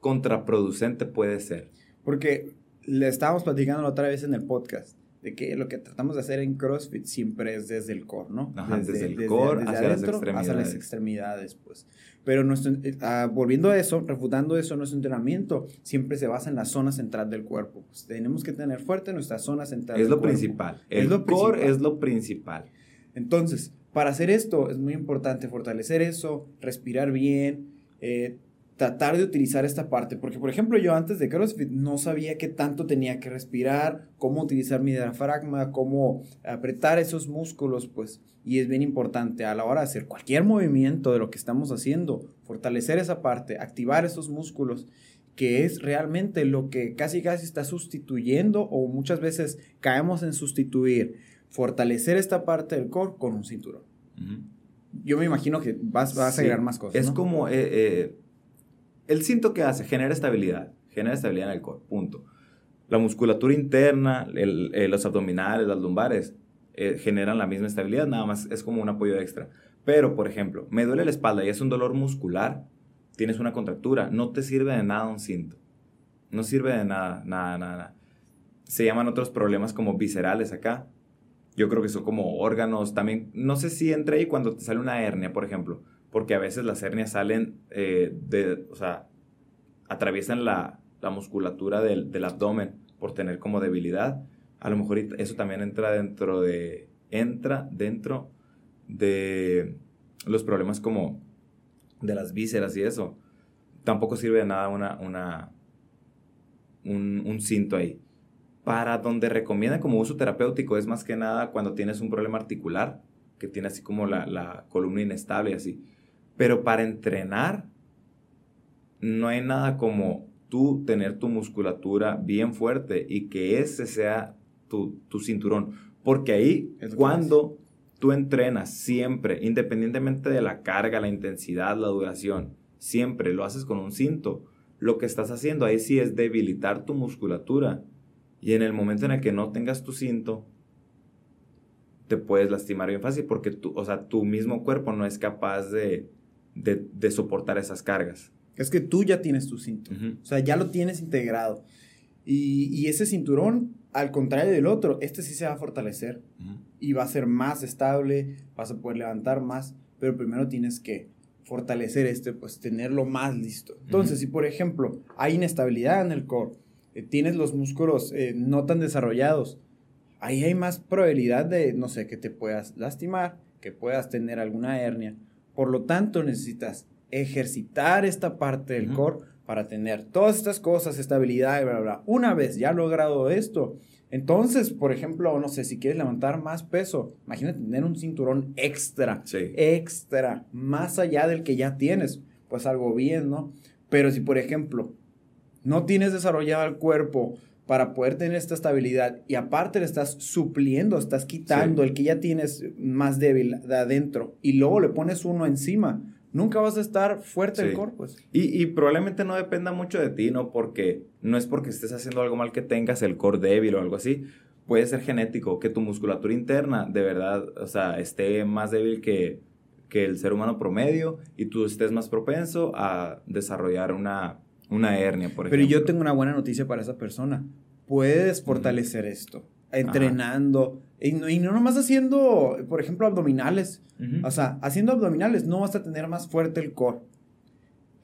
contraproducente puede ser. Porque le estábamos platicando la otra vez en el podcast de que lo que tratamos de hacer en CrossFit siempre es desde el core, ¿no? desde, el core hacia las extremidades. Hacia las extremidades, pues. Pero nuestro, ah, volviendo a eso, refutando eso, nuestro entrenamiento siempre se basa en la zona central del cuerpo. Pues tenemos que tener fuerte nuestra zona central. Es lo principal. El es lo core es lo principal. Entonces, para hacer esto es muy importante fortalecer eso, respirar bien, eh, tratar de utilizar esta parte, porque por ejemplo yo antes de CrossFit no sabía qué tanto tenía que respirar, cómo utilizar mi diafragma, cómo apretar esos músculos, pues, y es bien importante a la hora de hacer cualquier movimiento de lo que estamos haciendo, fortalecer esa parte, activar esos músculos, que es realmente lo que casi casi está sustituyendo o muchas veces caemos en sustituir, fortalecer esta parte del core con un cinturón. Yo me imagino que vas, a agregar más cosas. Es como... Eh, eh, el cinto que hace genera estabilidad, genera estabilidad en el core, punto. La musculatura interna, eh, los abdominales, las lumbares, eh, generan la misma estabilidad, nada más es como un apoyo extra. Pero, por ejemplo, me duele la espalda y es un dolor muscular, tienes una contractura, no te sirve de nada un cinto. No sirve de nada, nada, nada. Se llaman otros problemas como viscerales acá. Yo creo que son como órganos también. No sé si entra ahí cuando te sale una hernia, por ejemplo porque a veces las hernias salen eh, de, o sea, atraviesan la, la musculatura del, del, abdomen por tener como debilidad. A lo mejor eso también entra dentro de, entra dentro de los problemas como de las vísceras y eso. Tampoco sirve de nada una, una, un, un cinto ahí. Para donde recomienda como uso terapéutico es más que nada cuando tienes un problema articular, que tiene así como la, la columna inestable y así pero para entrenar, no hay nada como tú tener tu musculatura bien fuerte y que ese sea tu, cinturón. Porque ahí, cuando tú entrenas siempre, independientemente de la carga, la intensidad, la duración, siempre lo haces con un cinto, lo que estás haciendo ahí sí es debilitar tu musculatura. Y en el momento en el que no tengas tu cinto, te puedes lastimar bien fácil porque tú, o sea, tu mismo cuerpo no es capaz de, de, soportar esas cargas. Es que tú ya tienes tu cinturón, o sea, ya lo tienes integrado. Y, ese cinturón, al contrario del otro, este sí se va a fortalecer y va a ser más estable, vas a poder levantar más, pero primero tienes que fortalecer este, pues tenerlo más listo. Entonces, si por ejemplo hay inestabilidad en el core, eh, tienes los músculos eh, no tan desarrollados, ahí hay más probabilidad de, no sé, que te puedas lastimar, que puedas tener alguna hernia por lo tanto, necesitas ejercitar esta parte del core para tener todas estas cosas, estabilidad y bla, bla, Una vez ya logrado esto, entonces, por ejemplo, no sé, si quieres levantar más peso, imagínate tener un cinturón extra, extra, más allá del que ya tienes, pues algo bien, ¿no? Pero si, por ejemplo, no tienes desarrollado el cuerpo para poder tener esta estabilidad y aparte le estás supliendo, estás quitando el que ya tienes más débil de adentro y luego le pones uno encima, nunca vas a estar fuerte el cuerpo. Pues. Y, probablemente no dependa mucho de ti, ¿no? Porque no es porque estés haciendo algo mal que tengas el core débil o algo así. Puede ser genético, que tu musculatura interna de verdad, o sea, esté más débil que, que el ser humano promedio y tú estés más propenso a desarrollar una una hernia, por ejemplo. Pero yo tengo una buena noticia para esa persona. Puedes fortalecer esto entrenando. Y no, y no, nomás haciendo, por ejemplo, abdominales. O sea, haciendo abdominales no vas a tener más fuerte el core.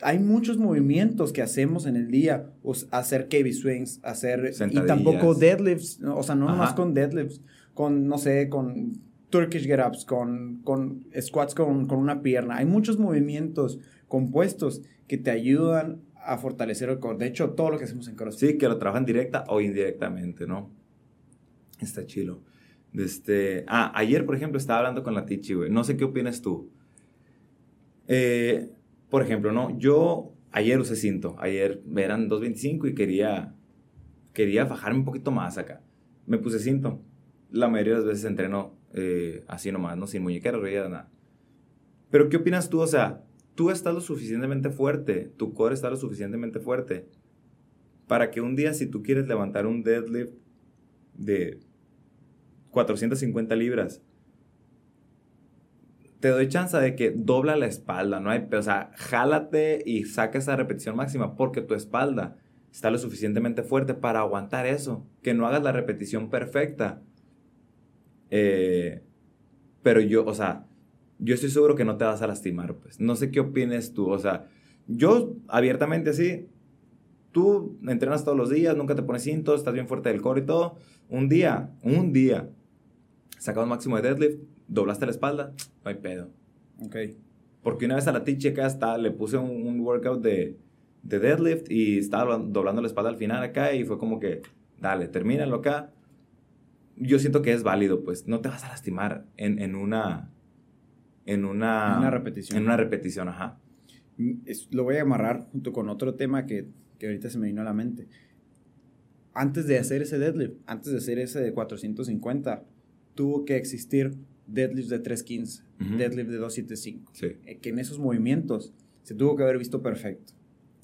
Hay muchos movimientos que hacemos en el día. hacer KB swings, hacer... Y tampoco deadlifts. O sea, no nomás con deadlifts. Con, no sé, con Turkish get-ups, con, con squats con, con una pierna. Hay muchos movimientos compuestos que te ayudan a fortalecer el core. De hecho, todo lo que hacemos en CrossFit. Sí, que lo trabajan directa o indirectamente, ¿no? Está chilo. Este, ah, ayer, por ejemplo, estaba hablando con la Tichi, güey. No sé qué opinas tú. Eh, por ejemplo, ¿no? Yo ayer usé cinto. Ayer eran 2.25 y quería, quería bajarme un poquito más acá. Me puse cinto. La mayoría de las veces entreno eh, así nomás, ¿no? Sin muñequera, nada. Pero, ¿qué opinas tú? O sea, tú estás lo suficientemente fuerte, tu core está lo suficientemente fuerte para que un día si tú quieres levantar un deadlift de 450 libras, te doy chance de que dobla la espalda, no hay, o sea, jálate y saca esa repetición máxima porque tu espalda está lo suficientemente fuerte para aguantar eso. Que no hagas la repetición perfecta. Eh, pero yo, o sea, yo estoy seguro que no te vas a lastimar, pues. No sé qué opines tú, o sea, yo abiertamente así, tú entrenas todos los días, nunca te pones cintos, estás bien fuerte del core y todo. Un día, un día, sacas un máximo de deadlift, doblaste la espalda, no hay pedo. Ok. Porque una vez a la teacher acá está, le puse un, workout de, de, deadlift y estaba doblando la espalda al final acá y fue como que, dale, termínalo acá. Yo siento que es válido, pues no te vas a lastimar en, en una... En una, una repetición. En una repetición, ajá. Mm, lo voy a amarrar junto con otro tema que, que ahorita se me vino a la mente. Antes de hacer ese deadlift, antes de hacer ese de 450, tuvo que existir deadlift de 315, deadlift de 275. Eh, que en esos movimientos se tuvo que haber visto perfecto.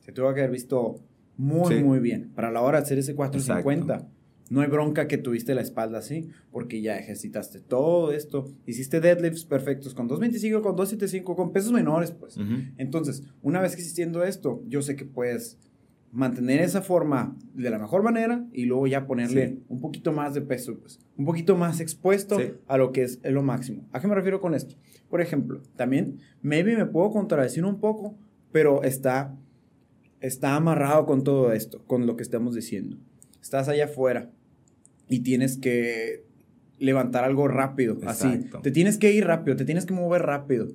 Se tuvo que haber visto muy, muy bien. Para la hora de hacer ese 450, no hay bronca que tuviste la espalda así, porque ya ejercitaste todo esto. Hiciste deadlifts perfectos con 225, con 275, con pesos menores, pues. Entonces, una vez que existiendo esto, yo sé que puedes mantener esa forma de la mejor manera y luego ya ponerle un poquito más de peso, pues, un poquito más expuesto a lo que es, lo máximo. ¿A qué me refiero con esto? Por ejemplo, también, maybe me puedo contradecir un poco, pero está, está amarrado con todo esto, con lo que estamos diciendo. Estás allá afuera y tienes que levantar algo rápido, así. Te tienes que ir rápido, te tienes que mover rápido.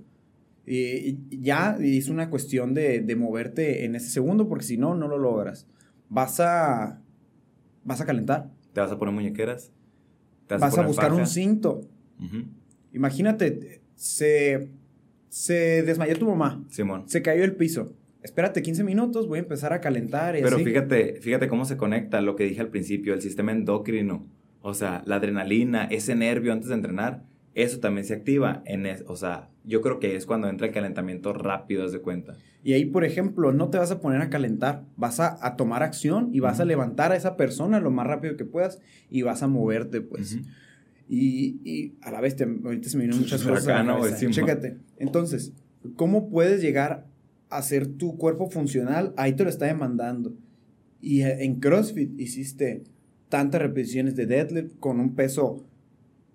Y, ya es una cuestión de, de, moverte en ese segundo, porque si no, no lo logras. Vas a, vas a calentar. Te vas a poner muñequeras. vas, a, buscar un cinto. Imagínate, se, se desmayó tu mamá. Simón. Se cayó el piso. Espérate 15 minutos, voy a empezar a calentar. Y Pero fíjate, fíjate cómo se conecta lo que dije al principio, el sistema endocrino. O sea, la adrenalina, ese nervio antes de entrenar eso también se activa en, o sea, yo creo que es cuando entra el calentamiento rápido, haz de cuenta. Y ahí, por ejemplo, no te vas a poner a calentar, vas a, tomar acción y vas a levantar a esa persona lo más rápido que puedas y vas a moverte, pues. y, a la vez, te, ahorita se me muchas cosas. Acá, no, Chécate. Entonces, ¿cómo puedes llegar a hacer tu cuerpo funcional? Ahí te lo está demandando. Y en CrossFit hiciste tantas repeticiones de deadlift con un peso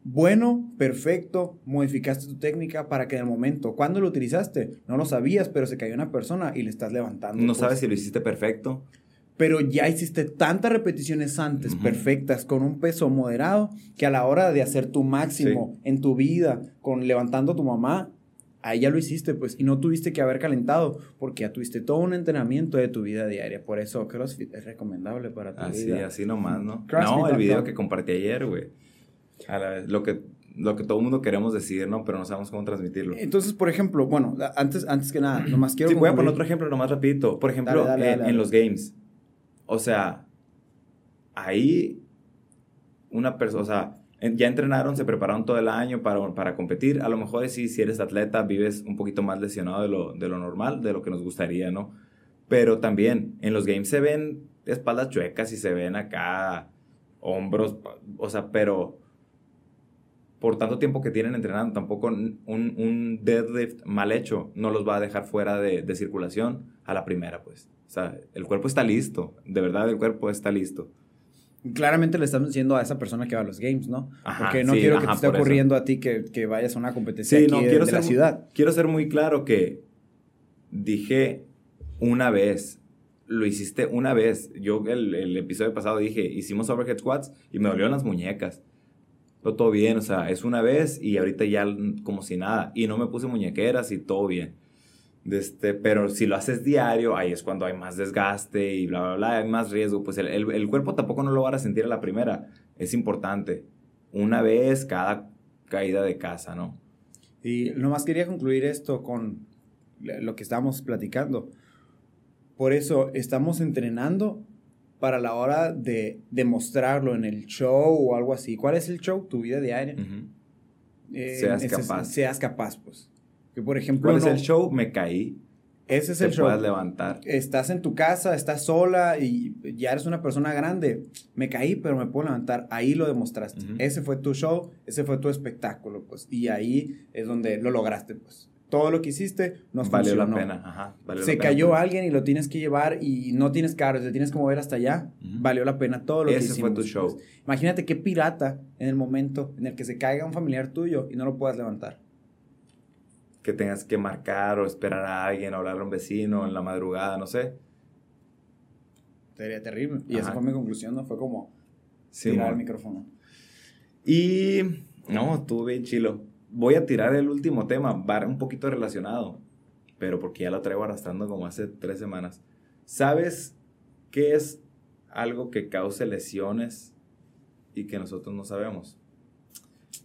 bueno, perfecto, modificaste tu técnica para que en el momento, cuando lo utilizaste, no lo sabías, pero se cayó una persona y le estás levantando. No pues. sabes si lo hiciste perfecto. Pero ya hiciste tantas repeticiones antes, perfectas, con un peso moderado, que a la hora de hacer tu máximo en tu vida, con levantando a tu mamá, ahí ya lo hiciste, pues, y no tuviste que haber calentado, porque ya tuviste todo un entrenamiento de tu vida diaria. Por eso CrossFit es recomendable para tu así, vida. Así, así nomás, ¿no? no, el video que compartí ayer, güey a la vez, lo que, lo que todo el mundo queremos decir, ¿no? Pero no sabemos cómo transmitirlo. Entonces, por ejemplo, bueno, antes, antes que nada, nomás quiero... Sí, voy a poner otro ejemplo nomás rapidito. Por ejemplo, en, los games. O sea, ahí una persona, o sea, ya entrenaron, se prepararon todo el año para, para competir. A lo mejor sí, si eres atleta, vives un poquito más lesionado de lo, de lo normal, de lo que nos gustaría, ¿no? Pero también en los games se ven espaldas chuecas y se ven acá hombros, o sea, pero por tanto tiempo que tienen entrenando, tampoco un, un deadlift mal hecho no los va a dejar fuera de, de, circulación a la primera, pues. O sea, el cuerpo está listo, de verdad el cuerpo está listo. Claramente le estamos diciendo a esa persona que va a los games, ¿no? Porque no quiero que te esté ocurriendo a ti que, que, vayas a una competencia sí, no, quiero ser, la ciudad. Quiero ser muy claro que dije una vez, lo hiciste una vez. Yo el, el episodio pasado dije, hicimos overhead squats y me dolieron las muñecas todo bien, o sea, es una vez y ahorita ya como si nada. Y no me puse muñequeras y todo bien. Este, pero si lo haces diario, ahí es cuando hay más desgaste y bla, bla, bla, hay más riesgo. Pues el, el, cuerpo tampoco no lo va a sentir a la primera. Es importante. Una vez cada caída de casa, ¿no? Y nomás quería concluir esto con lo que estábamos platicando. Por eso estamos entrenando para la hora de demostrarlo en el show o algo así. ¿Cuál es el show? Tu vida diaria. Eh, seas capaz. seas capaz, pues. Que por ejemplo. ¿Cuál es el show? Me caí. Ese es el show. puedes levantar. Estás en tu casa, estás sola y ya eres una persona grande. Me caí, pero me puedo levantar. Ahí lo demostraste. Ese fue tu show, ese fue tu espectáculo, pues. Y ahí es donde lo lograste, pues. todo lo que hiciste no valió la pena. Ajá, Se cayó alguien y lo tienes que llevar y no tienes carro, te tienes que mover hasta allá. Valió la pena todo lo que hicimos. Ese fue tu show. Imagínate qué pirata en el momento en el que se caiga un familiar tuyo y no lo puedas levantar. Que tengas que marcar o esperar a alguien, hablar a un vecino en la madrugada, no sé. Sería terrible. Y esa fue mi conclusión, ¿no? Fue como tirar el micrófono. Y no, estuvo bien chilo voy a tirar el último tema, va un poquito relacionado, pero porque ya lo traigo arrastrando como hace tres semanas. ¿Sabes qué es algo que cause lesiones y que nosotros no sabemos?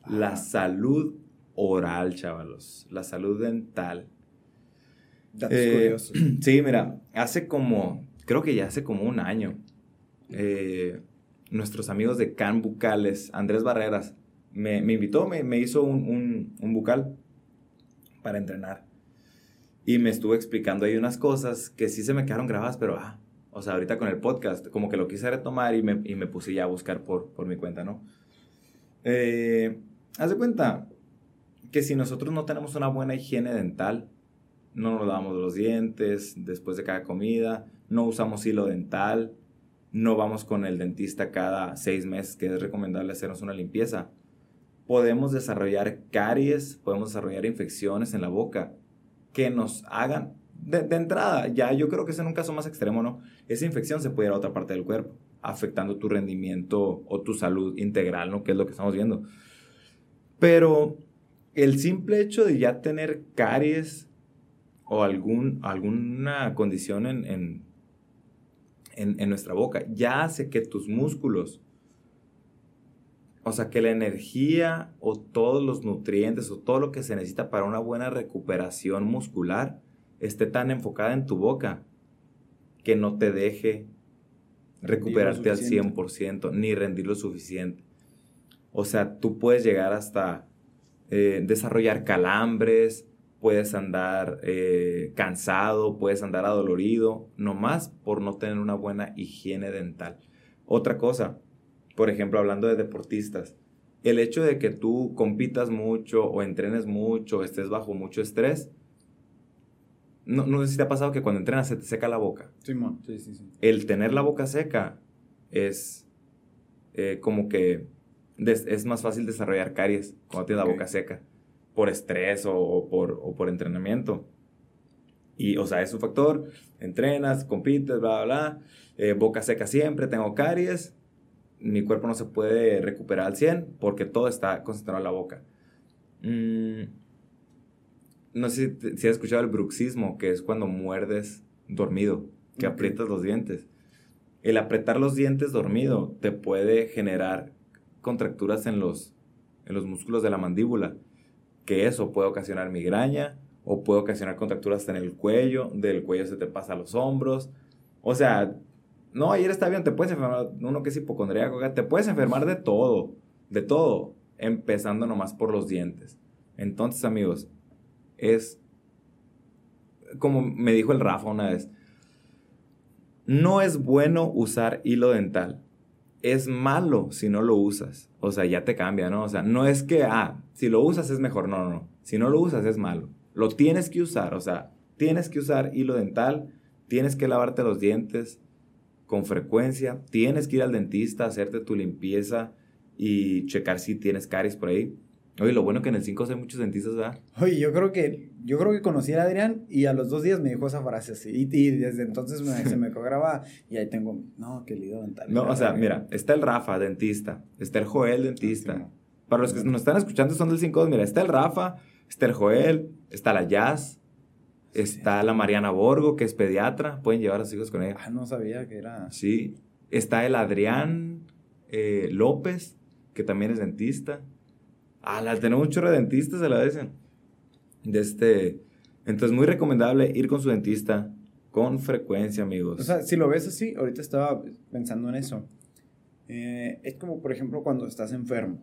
La salud oral, chavalos, la salud dental. Eh, sí, mira, hace como, creo que ya hace como un año, eh, nuestros amigos de Can Bucales, Andrés Barreras, me, invitó, me, hizo un, bucal para entrenar. Y me estuvo explicando ahí unas cosas que sí se me quedaron grabadas, pero, ah, o sea, ahorita con el podcast, como que lo quise retomar y me, y me puse ya a buscar por, por mi cuenta, ¿no? Eh, haz de cuenta que si nosotros no tenemos una buena higiene dental, no nos lavamos los dientes después de cada comida, no usamos hilo dental, no vamos con el dentista cada seis meses, que es recomendable hacernos una limpieza podemos desarrollar caries, podemos desarrollar infecciones en la boca que nos hagan, de, entrada, ya yo creo que es en un caso más extremo, ¿no? Esa infección se puede ir a otra parte del cuerpo, afectando tu rendimiento o tu salud integral, ¿no? Que es lo que estamos viendo. Pero el simple hecho de ya tener caries o algún, alguna condición en, en, en nuestra boca ya hace que tus músculos o sea, que la energía o todos los nutrientes o todo lo que se necesita para una buena recuperación muscular esté tan enfocada en tu boca que no te deje recuperarte al 100% ni rendir lo suficiente. O sea, tú puedes llegar hasta eh, desarrollar calambres, puedes andar eh, cansado, puedes andar adolorido, nomás por no tener una buena higiene dental. Otra cosa, por ejemplo, hablando de deportistas, el hecho de que tú compitas mucho o entrenes mucho, estés bajo mucho estrés, no, no sé si te ha pasado que cuando entrenas se te seca la boca. Sí, sí, sí, sí. El tener la boca seca es eh, como que es más fácil desarrollar caries cuando tienes la boca seca, por estrés o, por, o por entrenamiento. Y, o sea, es un factor, entrenas, compites, bla, bla, bla, eh, boca seca siempre, tengo caries, mi cuerpo no se puede recuperar al 100 porque todo está concentrado en la boca. Mm, no sé si, has escuchado el bruxismo, que es cuando muerdes dormido, que aprietas los dientes. El apretar los dientes dormido te puede generar contracturas en los, en los músculos de la mandíbula, que eso puede ocasionar migraña o puede ocasionar contracturas en el cuello, del cuello se te pasa a los hombros. O sea, no, ayer está bien, te puedes enfermar, uno que es hipocondríaco, te puedes enfermar de todo, de todo, empezando nomás por los dientes. Entonces, amigos, es como me dijo el Rafa una vez, no es bueno usar hilo dental. Es malo si no lo usas. O sea, ya te cambia, ¿no? O sea, no es que, ah, si lo usas es mejor. No, no. Si no lo usas es malo. Lo tienes que usar. O sea, tienes que usar hilo dental, tienes que lavarte los dientes, con frecuencia. Tienes que ir al dentista, hacerte tu limpieza y checar si tienes caries por ahí. Oye, lo bueno que en el 5 hay muchos dentistas, ¿verdad? Oye, yo creo que yo creo que conocí a Adrián y a los dos días me dijo esa frase así. Y, desde entonces se me grababa y ahí tengo, no, qué lindo dental. No, o sea, mira, está el Rafa, dentista. Está el Joel, dentista. Para los que nos están escuchando son del 5 mira, está el Rafa, está el Joel, está la Jazz, Está la Mariana Borgo, que es pediatra. Pueden llevar a sus hijos con ella. Ah, no sabía que era. Sí. Está el Adrián eh, López, que también es dentista. Ah, la tenemos de dentistas, se la dicen. De este. Entonces, muy recomendable ir con su dentista con frecuencia, amigos. O sea, si lo ves así, ahorita estaba pensando en eso. Eh, es como, por ejemplo, cuando estás enfermo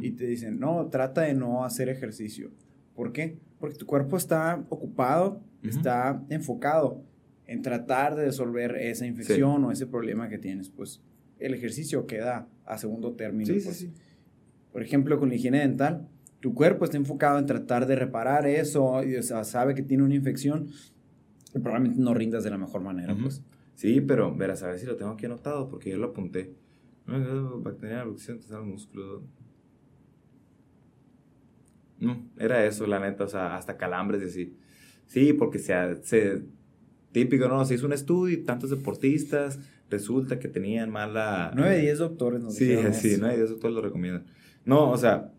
y te dicen, no, trata de no hacer ejercicio. ¿Por qué? Porque tu cuerpo está ocupado está enfocado en tratar de resolver esa infección o ese problema que tienes, pues el ejercicio queda a segundo término. Sí, sí, pues. sí. Por ejemplo, con la higiene dental, tu cuerpo está enfocado en tratar de reparar eso, y, o sea, sabe que tiene una infección, y probablemente no rindas de la mejor manera, pues. Sí, pero verás, a ver si lo tengo aquí anotado, porque yo lo apunté. Bacteria, erupción, te músculo. No, era eso, la neta, o sea, hasta calambres y así. Sí, porque se, se típico, ¿no? Se hizo un estudio y tantos deportistas, resulta que tenían mala... 9 de 10 doctores nos Sí, sí, 9 de 10 doctores lo recomiendan. No, o sea,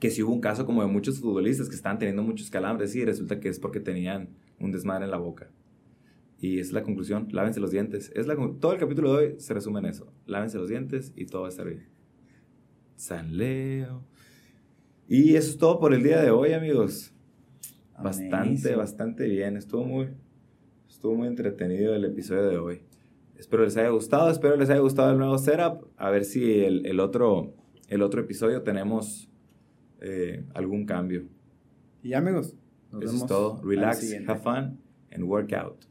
que si hubo un caso como de muchos futbolistas que estaban teniendo muchos calambres, sí, resulta que es porque tenían un desmadre en la boca. Y esa es la conclusión, lávense los dientes. Es la, todo el capítulo de hoy se resume en eso. Lávense los dientes y todo va a estar bien. San Leo. Y eso es todo por el día de hoy, amigos. Bastante, bastante bien. Estuvo muy, estuvo muy entretenido el episodio de hoy. Espero les haya gustado, espero les haya gustado el nuevo setup. A ver si el, el otro, el otro episodio tenemos eh, algún cambio. Y amigos, nos Eso es todo. Relax, have fun and work out.